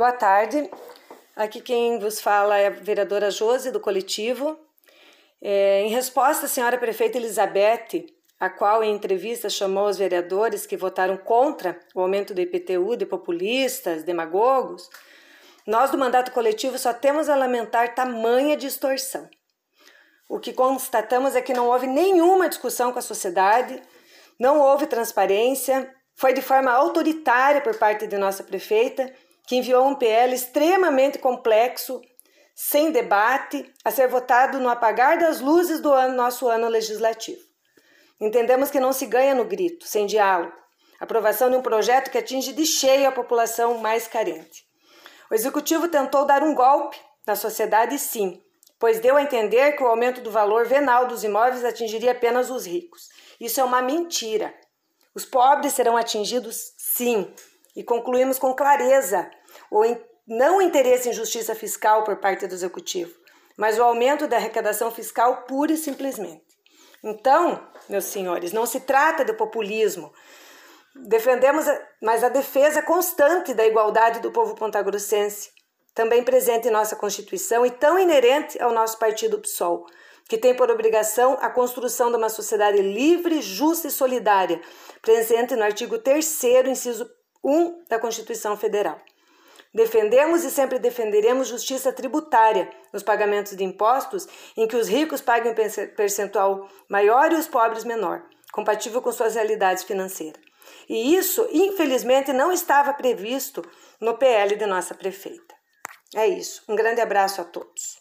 Boa tarde. Aqui quem vos fala é a vereadora Josi, do coletivo. É, em resposta à senhora prefeita Elizabeth, a qual em entrevista chamou os vereadores que votaram contra o aumento do IPTU de populistas, demagogos, nós do mandato coletivo só temos a lamentar tamanha distorção. O que constatamos é que não houve nenhuma discussão com a sociedade, não houve transparência, foi de forma autoritária por parte de nossa prefeita, que enviou um PL extremamente complexo, sem debate, a ser votado no apagar das luzes do ano, nosso ano legislativo. Entendemos que não se ganha no grito, sem diálogo. Aprovação de um projeto que atinge de cheio a população mais carente. O executivo tentou dar um golpe na sociedade, sim, pois deu a entender que o aumento do valor venal dos imóveis atingiria apenas os ricos. Isso é uma mentira. Os pobres serão atingidos, sim, e concluímos com clareza o não interesse em justiça fiscal por parte do executivo, mas o aumento da arrecadação fiscal pura e simplesmente. Então, meus senhores, não se trata de populismo. Defendemos, mas a defesa constante da igualdade do povo pontagrossense, também presente em nossa Constituição e tão inerente ao nosso partido PSOL, que tem por obrigação a construção de uma sociedade livre, justa e solidária, presente no artigo 3 inciso 1 da Constituição Federal. Defendemos e sempre defenderemos justiça tributária nos pagamentos de impostos, em que os ricos paguem percentual maior e os pobres menor, compatível com suas realidades financeiras. E isso, infelizmente, não estava previsto no PL de nossa prefeita. É isso. Um grande abraço a todos.